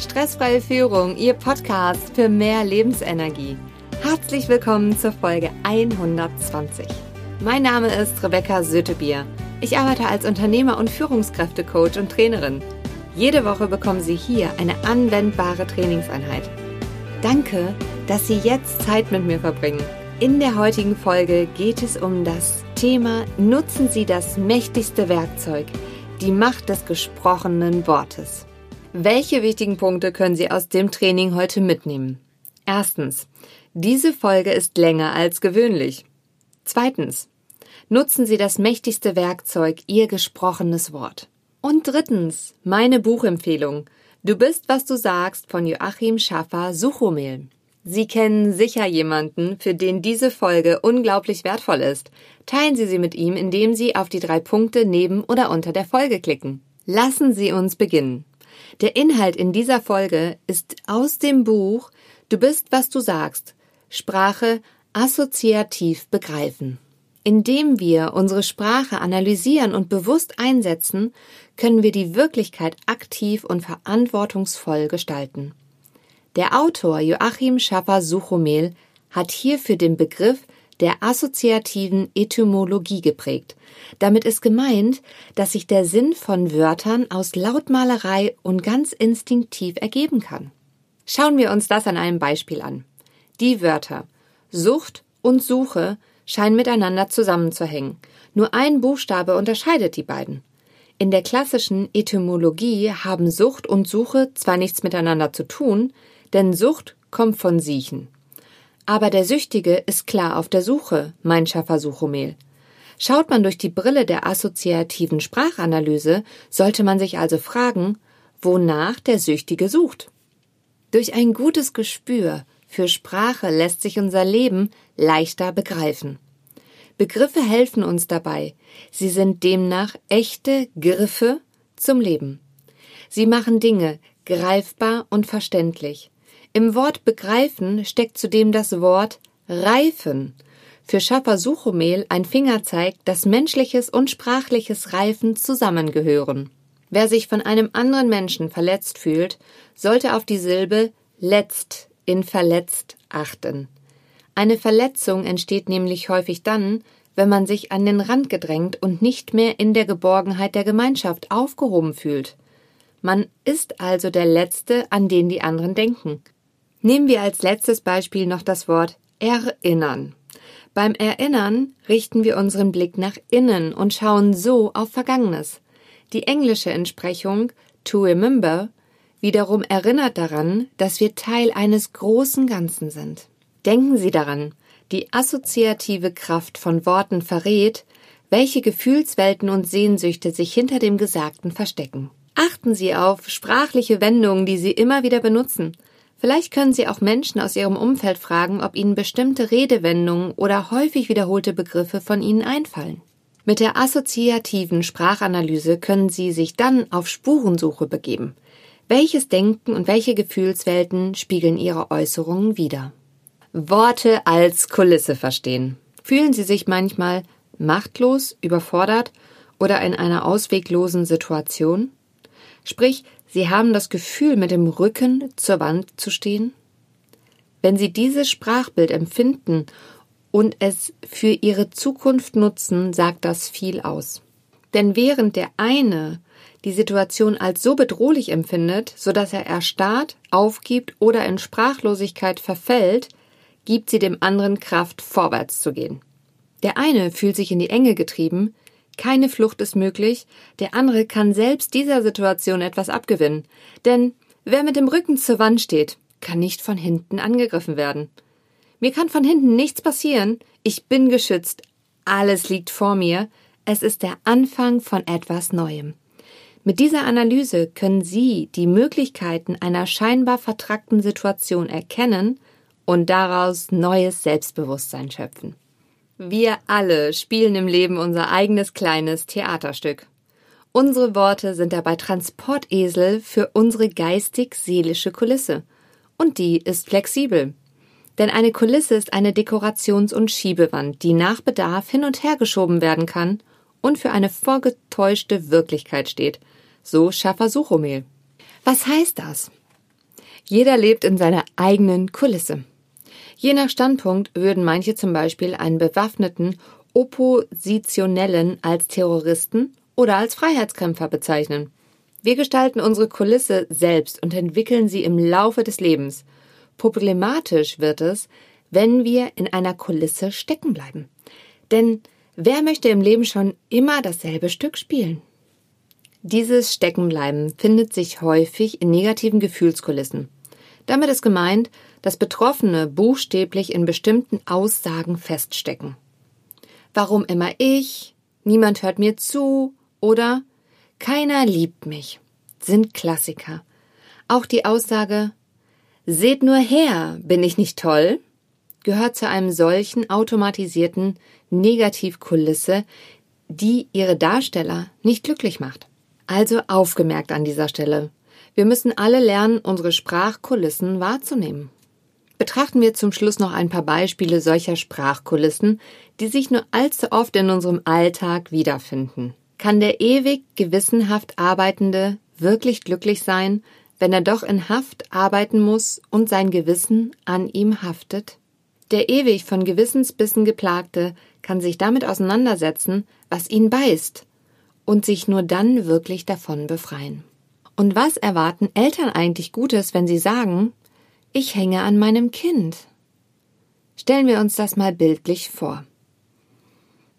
Stressfreie Führung, Ihr Podcast für mehr Lebensenergie. Herzlich willkommen zur Folge 120. Mein Name ist Rebecca Sötebier. Ich arbeite als Unternehmer und Führungskräftecoach und Trainerin. Jede Woche bekommen Sie hier eine anwendbare Trainingseinheit. Danke, dass Sie jetzt Zeit mit mir verbringen. In der heutigen Folge geht es um das Thema Nutzen Sie das mächtigste Werkzeug, die Macht des gesprochenen Wortes. Welche wichtigen Punkte können Sie aus dem Training heute mitnehmen? Erstens. Diese Folge ist länger als gewöhnlich. Zweitens. Nutzen Sie das mächtigste Werkzeug, Ihr gesprochenes Wort. Und drittens. Meine Buchempfehlung. Du bist, was du sagst von Joachim Schaffer Suchomel. Sie kennen sicher jemanden, für den diese Folge unglaublich wertvoll ist. Teilen Sie sie mit ihm, indem Sie auf die drei Punkte neben oder unter der Folge klicken. Lassen Sie uns beginnen. Der Inhalt in dieser Folge ist aus dem Buch Du bist, was du sagst. Sprache assoziativ begreifen. Indem wir unsere Sprache analysieren und bewusst einsetzen, können wir die Wirklichkeit aktiv und verantwortungsvoll gestalten. Der Autor Joachim Schaffer-Suchomel hat hierfür den Begriff der assoziativen Etymologie geprägt. Damit ist gemeint, dass sich der Sinn von Wörtern aus Lautmalerei und ganz instinktiv ergeben kann. Schauen wir uns das an einem Beispiel an. Die Wörter Sucht und Suche scheinen miteinander zusammenzuhängen. Nur ein Buchstabe unterscheidet die beiden. In der klassischen Etymologie haben Sucht und Suche zwar nichts miteinander zu tun, denn Sucht kommt von Siechen. Aber der Süchtige ist klar auf der Suche, mein Schaffer Suchomel. Schaut man durch die Brille der assoziativen Sprachanalyse, sollte man sich also fragen, wonach der Süchtige sucht. Durch ein gutes Gespür für Sprache lässt sich unser Leben leichter begreifen. Begriffe helfen uns dabei. Sie sind demnach echte Griffe zum Leben. Sie machen Dinge greifbar und verständlich. Im Wort begreifen steckt zudem das Wort reifen. Für Schaffer Suchomel ein Fingerzeig, dass menschliches und sprachliches Reifen zusammengehören. Wer sich von einem anderen Menschen verletzt fühlt, sollte auf die Silbe letzt in verletzt achten. Eine Verletzung entsteht nämlich häufig dann, wenn man sich an den Rand gedrängt und nicht mehr in der Geborgenheit der Gemeinschaft aufgehoben fühlt. Man ist also der Letzte, an den die anderen denken. Nehmen wir als letztes Beispiel noch das Wort erinnern. Beim Erinnern richten wir unseren Blick nach innen und schauen so auf Vergangenes. Die englische Entsprechung to remember wiederum erinnert daran, dass wir Teil eines großen Ganzen sind. Denken Sie daran, die assoziative Kraft von Worten verrät, welche Gefühlswelten und Sehnsüchte sich hinter dem Gesagten verstecken. Achten Sie auf sprachliche Wendungen, die Sie immer wieder benutzen. Vielleicht können Sie auch Menschen aus Ihrem Umfeld fragen, ob Ihnen bestimmte Redewendungen oder häufig wiederholte Begriffe von Ihnen einfallen. Mit der assoziativen Sprachanalyse können Sie sich dann auf Spurensuche begeben. Welches Denken und welche Gefühlswelten spiegeln Ihre Äußerungen wider? Worte als Kulisse verstehen. Fühlen Sie sich manchmal machtlos, überfordert oder in einer ausweglosen Situation? Sprich, Sie haben das Gefühl, mit dem Rücken zur Wand zu stehen? Wenn Sie dieses Sprachbild empfinden und es für Ihre Zukunft nutzen, sagt das viel aus. Denn während der eine die Situation als so bedrohlich empfindet, so dass er erstarrt, aufgibt oder in Sprachlosigkeit verfällt, gibt sie dem anderen Kraft, vorwärts zu gehen. Der eine fühlt sich in die Enge getrieben, keine Flucht ist möglich, der andere kann selbst dieser Situation etwas abgewinnen. Denn wer mit dem Rücken zur Wand steht, kann nicht von hinten angegriffen werden. Mir kann von hinten nichts passieren, ich bin geschützt, alles liegt vor mir, es ist der Anfang von etwas Neuem. Mit dieser Analyse können Sie die Möglichkeiten einer scheinbar vertrackten Situation erkennen und daraus neues Selbstbewusstsein schöpfen. Wir alle spielen im Leben unser eigenes kleines Theaterstück. Unsere Worte sind dabei Transportesel für unsere geistig-seelische Kulisse. Und die ist flexibel. Denn eine Kulisse ist eine Dekorations- und Schiebewand, die nach Bedarf hin und her geschoben werden kann und für eine vorgetäuschte Wirklichkeit steht. So Schaffer Suchomel. Was heißt das? Jeder lebt in seiner eigenen Kulisse. Je nach Standpunkt würden manche zum Beispiel einen bewaffneten Oppositionellen als Terroristen oder als Freiheitskämpfer bezeichnen. Wir gestalten unsere Kulisse selbst und entwickeln sie im Laufe des Lebens. Problematisch wird es, wenn wir in einer Kulisse stecken bleiben. Denn wer möchte im Leben schon immer dasselbe Stück spielen? Dieses Steckenbleiben findet sich häufig in negativen Gefühlskulissen. Damit ist gemeint, dass Betroffene buchstäblich in bestimmten Aussagen feststecken. Warum immer ich? Niemand hört mir zu oder keiner liebt mich sind Klassiker. Auch die Aussage Seht nur her, bin ich nicht toll? gehört zu einem solchen automatisierten Negativkulisse, die ihre Darsteller nicht glücklich macht. Also aufgemerkt an dieser Stelle. Wir müssen alle lernen, unsere Sprachkulissen wahrzunehmen. Betrachten wir zum Schluss noch ein paar Beispiele solcher Sprachkulissen, die sich nur allzu oft in unserem Alltag wiederfinden. Kann der ewig gewissenhaft Arbeitende wirklich glücklich sein, wenn er doch in Haft arbeiten muss und sein Gewissen an ihm haftet? Der ewig von Gewissensbissen geplagte kann sich damit auseinandersetzen, was ihn beißt, und sich nur dann wirklich davon befreien. Und was erwarten Eltern eigentlich Gutes, wenn sie sagen, ich hänge an meinem Kind? Stellen wir uns das mal bildlich vor.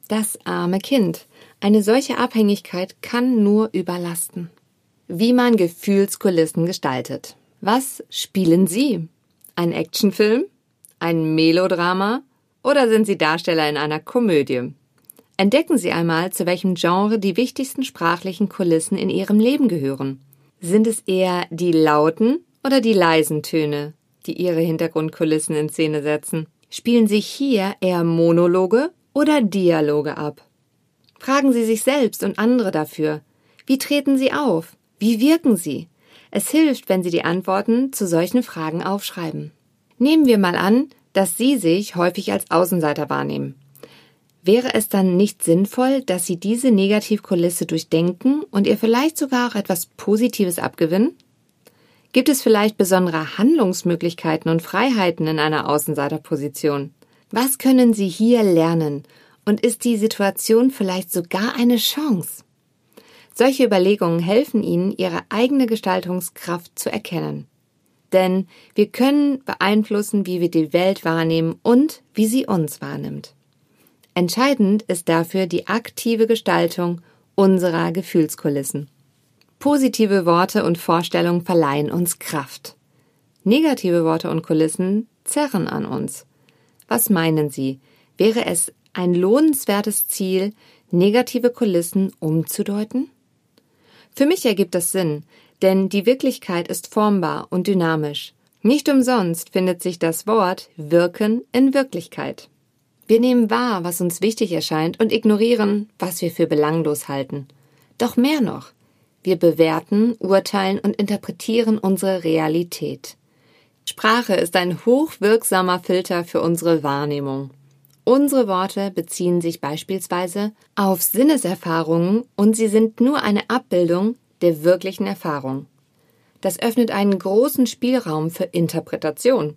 Das arme Kind. Eine solche Abhängigkeit kann nur überlasten. Wie man Gefühlskulissen gestaltet. Was spielen Sie? Ein Actionfilm? Ein Melodrama? Oder sind Sie Darsteller in einer Komödie? Entdecken Sie einmal, zu welchem Genre die wichtigsten sprachlichen Kulissen in Ihrem Leben gehören. Sind es eher die lauten oder die leisen Töne, die Ihre Hintergrundkulissen in Szene setzen? Spielen sich hier eher Monologe oder Dialoge ab? Fragen Sie sich selbst und andere dafür. Wie treten Sie auf? Wie wirken Sie? Es hilft, wenn Sie die Antworten zu solchen Fragen aufschreiben. Nehmen wir mal an, dass Sie sich häufig als Außenseiter wahrnehmen. Wäre es dann nicht sinnvoll, dass Sie diese Negativkulisse durchdenken und ihr vielleicht sogar auch etwas Positives abgewinnen? Gibt es vielleicht besondere Handlungsmöglichkeiten und Freiheiten in einer Außenseiterposition? Was können Sie hier lernen? Und ist die Situation vielleicht sogar eine Chance? Solche Überlegungen helfen Ihnen, Ihre eigene Gestaltungskraft zu erkennen. Denn wir können beeinflussen, wie wir die Welt wahrnehmen und wie sie uns wahrnimmt. Entscheidend ist dafür die aktive Gestaltung unserer Gefühlskulissen. Positive Worte und Vorstellungen verleihen uns Kraft. Negative Worte und Kulissen zerren an uns. Was meinen Sie? Wäre es ein lohnenswertes Ziel, negative Kulissen umzudeuten? Für mich ergibt das Sinn, denn die Wirklichkeit ist formbar und dynamisch. Nicht umsonst findet sich das Wort Wirken in Wirklichkeit. Wir nehmen wahr, was uns wichtig erscheint und ignorieren, was wir für belanglos halten. Doch mehr noch. Wir bewerten, urteilen und interpretieren unsere Realität. Sprache ist ein hochwirksamer Filter für unsere Wahrnehmung. Unsere Worte beziehen sich beispielsweise auf Sinneserfahrungen und sie sind nur eine Abbildung der wirklichen Erfahrung. Das öffnet einen großen Spielraum für Interpretation.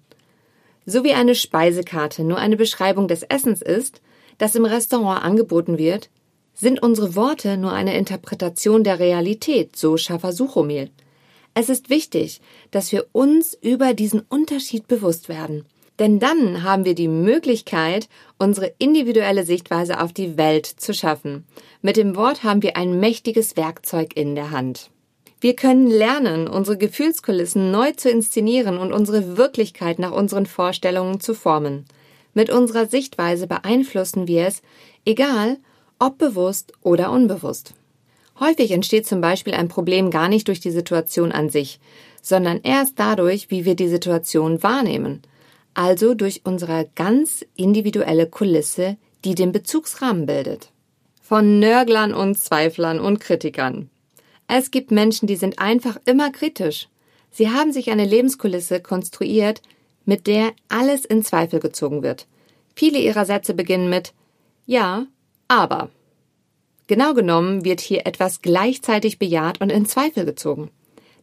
So wie eine Speisekarte nur eine Beschreibung des Essens ist, das im Restaurant angeboten wird, sind unsere Worte nur eine Interpretation der Realität, so Schaffer Suchomel. Es ist wichtig, dass wir uns über diesen Unterschied bewusst werden. Denn dann haben wir die Möglichkeit, unsere individuelle Sichtweise auf die Welt zu schaffen. Mit dem Wort haben wir ein mächtiges Werkzeug in der Hand. Wir können lernen, unsere Gefühlskulissen neu zu inszenieren und unsere Wirklichkeit nach unseren Vorstellungen zu formen. Mit unserer Sichtweise beeinflussen wir es, egal ob bewusst oder unbewusst. Häufig entsteht zum Beispiel ein Problem gar nicht durch die Situation an sich, sondern erst dadurch, wie wir die Situation wahrnehmen, also durch unsere ganz individuelle Kulisse, die den Bezugsrahmen bildet. Von Nörglern und Zweiflern und Kritikern es gibt Menschen, die sind einfach immer kritisch. Sie haben sich eine Lebenskulisse konstruiert, mit der alles in Zweifel gezogen wird. Viele ihrer Sätze beginnen mit Ja, aber. Genau genommen wird hier etwas gleichzeitig bejaht und in Zweifel gezogen.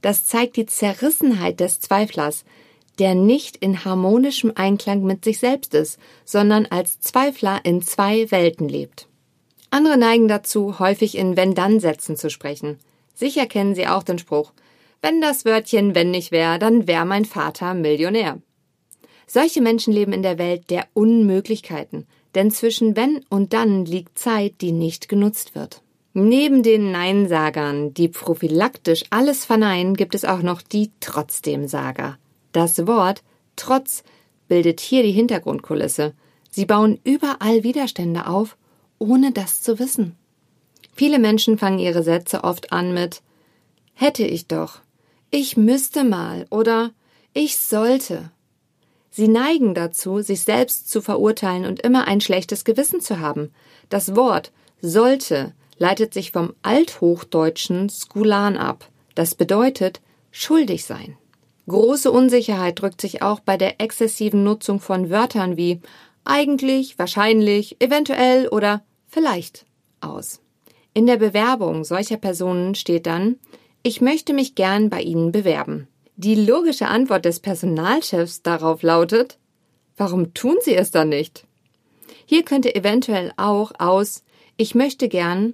Das zeigt die Zerrissenheit des Zweiflers, der nicht in harmonischem Einklang mit sich selbst ist, sondern als Zweifler in zwei Welten lebt. Andere neigen dazu, häufig in Wenn-Dann-Sätzen zu sprechen. Sicher kennen Sie auch den Spruch, wenn das Wörtchen wenn nicht wäre, dann wäre mein Vater Millionär. Solche Menschen leben in der Welt der Unmöglichkeiten, denn zwischen wenn und dann liegt Zeit, die nicht genutzt wird. Neben den Neinsagern, die prophylaktisch alles verneinen, gibt es auch noch die Trotzdem-Sager. Das Wort trotz bildet hier die Hintergrundkulisse. Sie bauen überall Widerstände auf, ohne das zu wissen. Viele Menschen fangen ihre Sätze oft an mit hätte ich doch, ich müsste mal oder ich sollte. Sie neigen dazu, sich selbst zu verurteilen und immer ein schlechtes Gewissen zu haben. Das Wort sollte leitet sich vom althochdeutschen Skulan ab. Das bedeutet schuldig sein. Große Unsicherheit drückt sich auch bei der exzessiven Nutzung von Wörtern wie eigentlich, wahrscheinlich, eventuell oder vielleicht aus. In der Bewerbung solcher Personen steht dann Ich möchte mich gern bei Ihnen bewerben. Die logische Antwort des Personalchefs darauf lautet Warum tun Sie es dann nicht? Hier könnte eventuell auch aus Ich möchte gern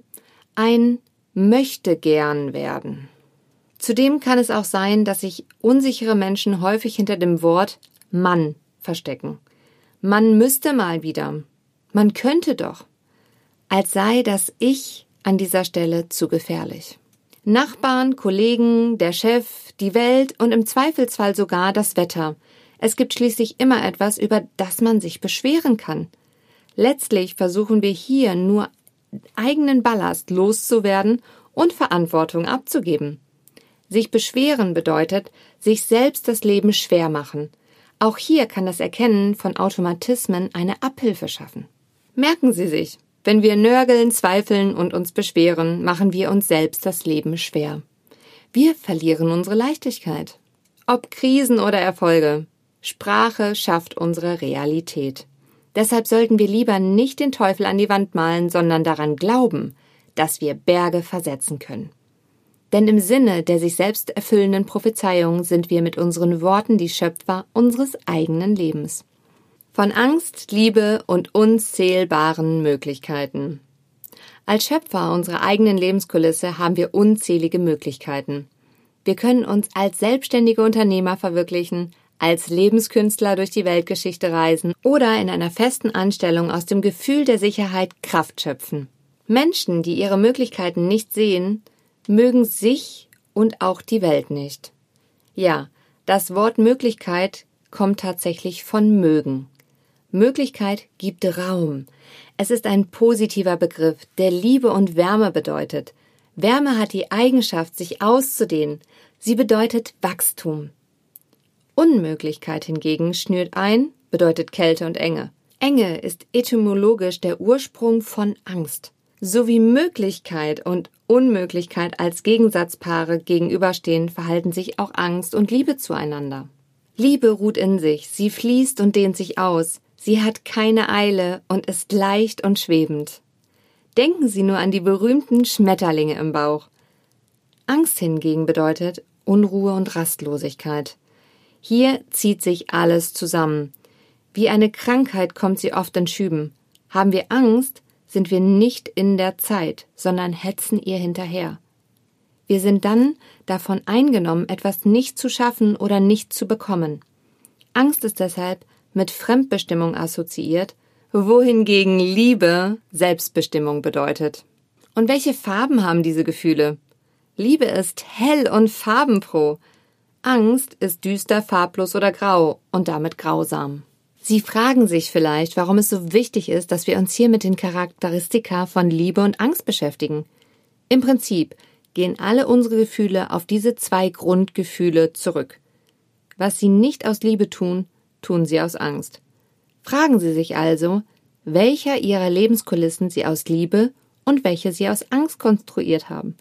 ein möchte gern werden. Zudem kann es auch sein, dass sich unsichere Menschen häufig hinter dem Wort Mann verstecken. Man müsste mal wieder. Man könnte doch. Als sei das Ich an dieser Stelle zu gefährlich. Nachbarn, Kollegen, der Chef, die Welt und im Zweifelsfall sogar das Wetter. Es gibt schließlich immer etwas, über das man sich beschweren kann. Letztlich versuchen wir hier nur eigenen Ballast loszuwerden und Verantwortung abzugeben. Sich beschweren bedeutet, sich selbst das Leben schwer machen. Auch hier kann das Erkennen von Automatismen eine Abhilfe schaffen. Merken Sie sich, wenn wir nörgeln, zweifeln und uns beschweren, machen wir uns selbst das Leben schwer. Wir verlieren unsere Leichtigkeit. Ob Krisen oder Erfolge, Sprache schafft unsere Realität. Deshalb sollten wir lieber nicht den Teufel an die Wand malen, sondern daran glauben, dass wir Berge versetzen können. Denn im Sinne der sich selbst erfüllenden Prophezeiung sind wir mit unseren Worten die Schöpfer unseres eigenen Lebens. Von Angst, Liebe und unzählbaren Möglichkeiten. Als Schöpfer unserer eigenen Lebenskulisse haben wir unzählige Möglichkeiten. Wir können uns als selbstständige Unternehmer verwirklichen, als Lebenskünstler durch die Weltgeschichte reisen oder in einer festen Anstellung aus dem Gefühl der Sicherheit Kraft schöpfen. Menschen, die ihre Möglichkeiten nicht sehen, mögen sich und auch die Welt nicht. Ja, das Wort Möglichkeit kommt tatsächlich von mögen. Möglichkeit gibt Raum. Es ist ein positiver Begriff, der Liebe und Wärme bedeutet. Wärme hat die Eigenschaft, sich auszudehnen. Sie bedeutet Wachstum. Unmöglichkeit hingegen schnürt ein, bedeutet Kälte und Enge. Enge ist etymologisch der Ursprung von Angst. So wie Möglichkeit und Unmöglichkeit als Gegensatzpaare gegenüberstehen, verhalten sich auch Angst und Liebe zueinander. Liebe ruht in sich, sie fließt und dehnt sich aus, sie hat keine Eile und ist leicht und schwebend. Denken Sie nur an die berühmten Schmetterlinge im Bauch. Angst hingegen bedeutet Unruhe und Rastlosigkeit. Hier zieht sich alles zusammen. Wie eine Krankheit kommt sie oft in Schüben. Haben wir Angst, sind wir nicht in der Zeit, sondern hetzen ihr hinterher. Wir sind dann davon eingenommen, etwas nicht zu schaffen oder nicht zu bekommen. Angst ist deshalb mit Fremdbestimmung assoziiert, wohingegen Liebe Selbstbestimmung bedeutet. Und welche Farben haben diese Gefühle? Liebe ist hell und farbenfroh. Angst ist düster, farblos oder grau und damit grausam. Sie fragen sich vielleicht, warum es so wichtig ist, dass wir uns hier mit den Charakteristika von Liebe und Angst beschäftigen. Im Prinzip gehen alle unsere Gefühle auf diese zwei Grundgefühle zurück. Was sie nicht aus Liebe tun, tun sie aus Angst. Fragen Sie sich also, welcher Ihrer Lebenskulissen Sie aus Liebe und welche Sie aus Angst konstruiert haben.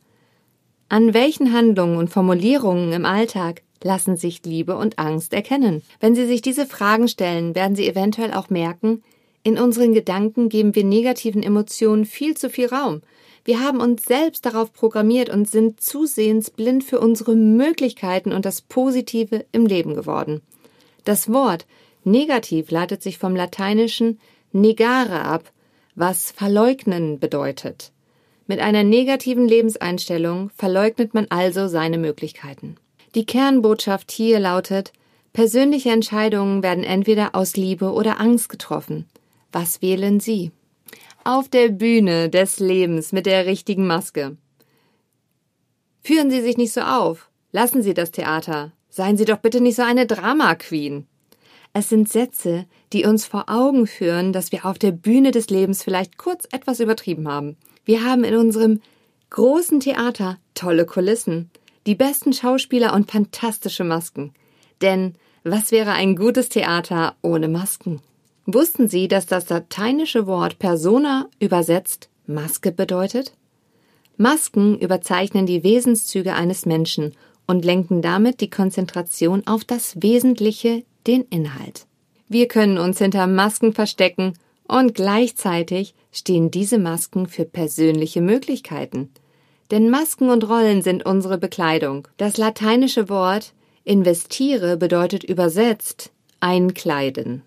An welchen Handlungen und Formulierungen im Alltag lassen sich Liebe und Angst erkennen. Wenn Sie sich diese Fragen stellen, werden Sie eventuell auch merken, in unseren Gedanken geben wir negativen Emotionen viel zu viel Raum. Wir haben uns selbst darauf programmiert und sind zusehends blind für unsere Möglichkeiten und das Positive im Leben geworden. Das Wort negativ leitet sich vom lateinischen negare ab, was verleugnen bedeutet. Mit einer negativen Lebenseinstellung verleugnet man also seine Möglichkeiten. Die Kernbotschaft hier lautet, persönliche Entscheidungen werden entweder aus Liebe oder Angst getroffen. Was wählen Sie? Auf der Bühne des Lebens mit der richtigen Maske. Führen Sie sich nicht so auf. Lassen Sie das Theater. Seien Sie doch bitte nicht so eine Drama Queen. Es sind Sätze, die uns vor Augen führen, dass wir auf der Bühne des Lebens vielleicht kurz etwas übertrieben haben. Wir haben in unserem großen Theater tolle Kulissen, die besten Schauspieler und fantastische Masken. Denn was wäre ein gutes Theater ohne Masken? Wussten Sie, dass das lateinische Wort persona übersetzt Maske bedeutet? Masken überzeichnen die Wesenszüge eines Menschen und lenken damit die Konzentration auf das Wesentliche, den Inhalt. Wir können uns hinter Masken verstecken und gleichzeitig stehen diese Masken für persönliche Möglichkeiten. Denn Masken und Rollen sind unsere Bekleidung. Das lateinische Wort investiere bedeutet übersetzt einkleiden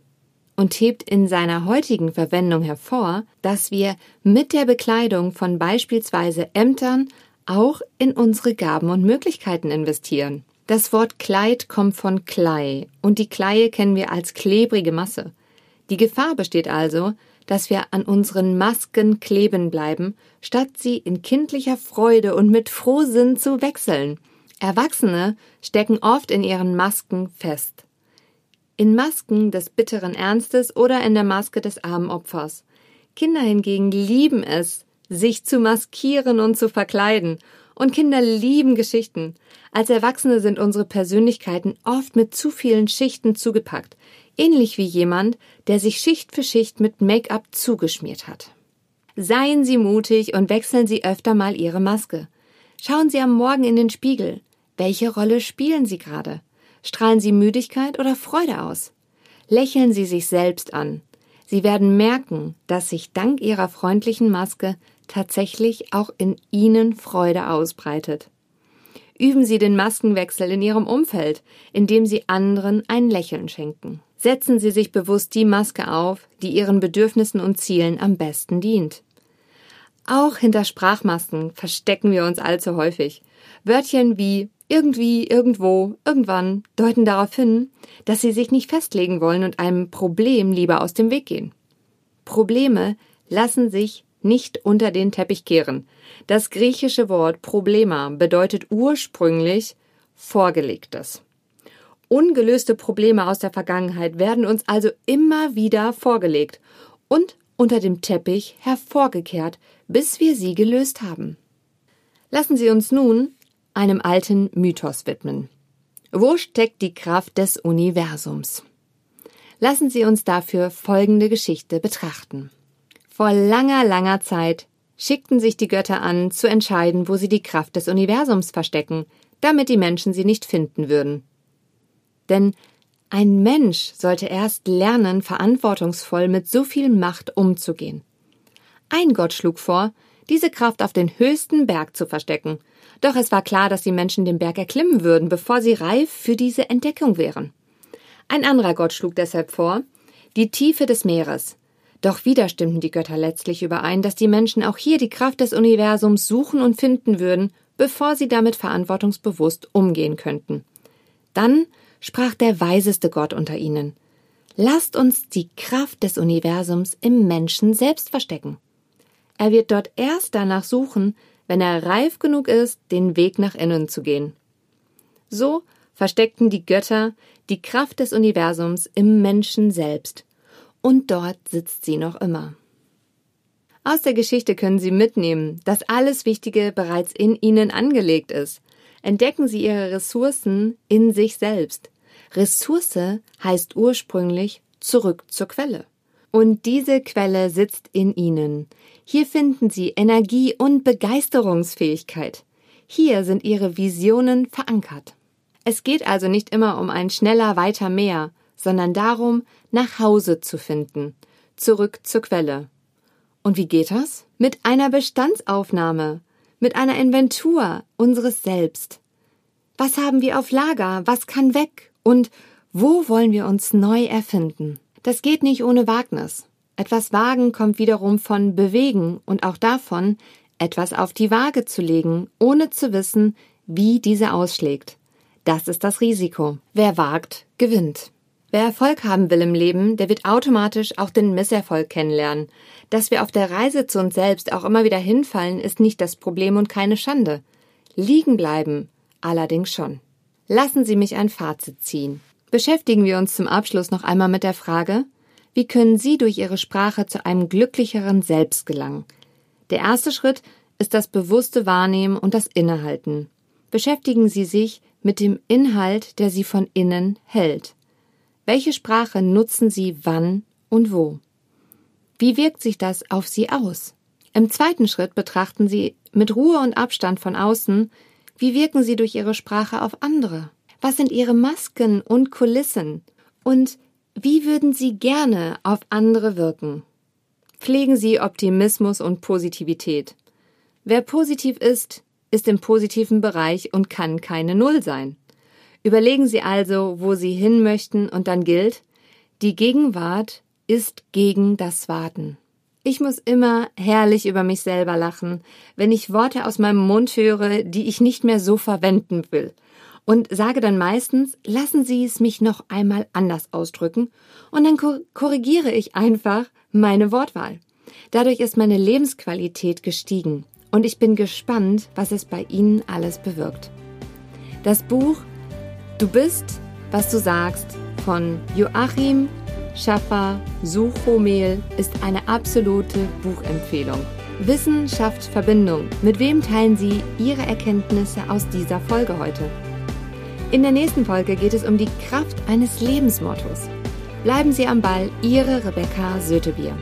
und hebt in seiner heutigen Verwendung hervor, dass wir mit der Bekleidung von beispielsweise Ämtern auch in unsere Gaben und Möglichkeiten investieren. Das Wort Kleid kommt von Klei und die Kleie kennen wir als klebrige Masse. Die Gefahr besteht also, dass wir an unseren Masken kleben bleiben, statt sie in kindlicher Freude und mit Frohsinn zu wechseln. Erwachsene stecken oft in ihren Masken fest. In Masken des bitteren Ernstes oder in der Maske des armen Opfers. Kinder hingegen lieben es, sich zu maskieren und zu verkleiden. Und Kinder lieben Geschichten. Als Erwachsene sind unsere Persönlichkeiten oft mit zu vielen Schichten zugepackt ähnlich wie jemand, der sich Schicht für Schicht mit Make-up zugeschmiert hat. Seien Sie mutig und wechseln Sie öfter mal Ihre Maske. Schauen Sie am Morgen in den Spiegel. Welche Rolle spielen Sie gerade? Strahlen Sie Müdigkeit oder Freude aus? Lächeln Sie sich selbst an. Sie werden merken, dass sich dank Ihrer freundlichen Maske tatsächlich auch in Ihnen Freude ausbreitet. Üben Sie den Maskenwechsel in Ihrem Umfeld, indem Sie anderen ein Lächeln schenken. Setzen Sie sich bewusst die Maske auf, die Ihren Bedürfnissen und Zielen am besten dient. Auch hinter Sprachmasken verstecken wir uns allzu häufig. Wörtchen wie irgendwie, irgendwo, irgendwann deuten darauf hin, dass Sie sich nicht festlegen wollen und einem Problem lieber aus dem Weg gehen. Probleme lassen sich nicht unter den Teppich kehren. Das griechische Wort Problema bedeutet ursprünglich Vorgelegtes. Ungelöste Probleme aus der Vergangenheit werden uns also immer wieder vorgelegt und unter dem Teppich hervorgekehrt, bis wir sie gelöst haben. Lassen Sie uns nun einem alten Mythos widmen. Wo steckt die Kraft des Universums? Lassen Sie uns dafür folgende Geschichte betrachten. Vor langer, langer Zeit schickten sich die Götter an, zu entscheiden, wo sie die Kraft des Universums verstecken, damit die Menschen sie nicht finden würden. Denn ein Mensch sollte erst lernen, verantwortungsvoll mit so viel Macht umzugehen. Ein Gott schlug vor, diese Kraft auf den höchsten Berg zu verstecken. Doch es war klar, dass die Menschen den Berg erklimmen würden, bevor sie reif für diese Entdeckung wären. Ein anderer Gott schlug deshalb vor, die Tiefe des Meeres. Doch wieder stimmten die Götter letztlich überein, dass die Menschen auch hier die Kraft des Universums suchen und finden würden, bevor sie damit verantwortungsbewusst umgehen könnten. Dann sprach der weiseste Gott unter ihnen. Lasst uns die Kraft des Universums im Menschen selbst verstecken. Er wird dort erst danach suchen, wenn er reif genug ist, den Weg nach innen zu gehen. So versteckten die Götter die Kraft des Universums im Menschen selbst. Und dort sitzt sie noch immer. Aus der Geschichte können Sie mitnehmen, dass alles Wichtige bereits in Ihnen angelegt ist. Entdecken Sie Ihre Ressourcen in sich selbst. Ressource heißt ursprünglich zurück zur Quelle. Und diese Quelle sitzt in Ihnen. Hier finden Sie Energie und Begeisterungsfähigkeit. Hier sind Ihre Visionen verankert. Es geht also nicht immer um ein schneller, weiter, mehr, sondern darum, nach Hause zu finden, zurück zur Quelle. Und wie geht das? mit einer Bestandsaufnahme, mit einer Inventur unseres Selbst. Was haben wir auf Lager? Was kann weg? Und wo wollen wir uns neu erfinden? Das geht nicht ohne Wagnis. Etwas Wagen kommt wiederum von Bewegen und auch davon, etwas auf die Waage zu legen, ohne zu wissen, wie diese ausschlägt. Das ist das Risiko. Wer wagt, gewinnt. Wer Erfolg haben will im Leben, der wird automatisch auch den Misserfolg kennenlernen. Dass wir auf der Reise zu uns selbst auch immer wieder hinfallen, ist nicht das Problem und keine Schande. Liegen bleiben allerdings schon. Lassen Sie mich ein Fazit ziehen. Beschäftigen wir uns zum Abschluss noch einmal mit der Frage, wie können Sie durch Ihre Sprache zu einem glücklicheren Selbst gelangen? Der erste Schritt ist das bewusste Wahrnehmen und das Innehalten. Beschäftigen Sie sich mit dem Inhalt, der Sie von innen hält. Welche Sprache nutzen Sie wann und wo? Wie wirkt sich das auf Sie aus? Im zweiten Schritt betrachten Sie mit Ruhe und Abstand von außen, wie wirken Sie durch Ihre Sprache auf andere? Was sind Ihre Masken und Kulissen? Und wie würden Sie gerne auf andere wirken? Pflegen Sie Optimismus und Positivität. Wer positiv ist, ist im positiven Bereich und kann keine Null sein. Überlegen Sie also, wo Sie hin möchten und dann gilt, die Gegenwart ist gegen das Warten. Ich muss immer herrlich über mich selber lachen, wenn ich Worte aus meinem Mund höre, die ich nicht mehr so verwenden will und sage dann meistens, lassen Sie es mich noch einmal anders ausdrücken und dann korrigiere ich einfach meine Wortwahl. Dadurch ist meine Lebensqualität gestiegen und ich bin gespannt, was es bei Ihnen alles bewirkt. Das Buch Du bist, was du sagst von Joachim Schaffer Suchomel ist eine absolute Buchempfehlung. Wissen schafft Verbindung. Mit wem teilen Sie Ihre Erkenntnisse aus dieser Folge heute? In der nächsten Folge geht es um die Kraft eines Lebensmottos. Bleiben Sie am Ball, Ihre Rebecca Sötebier.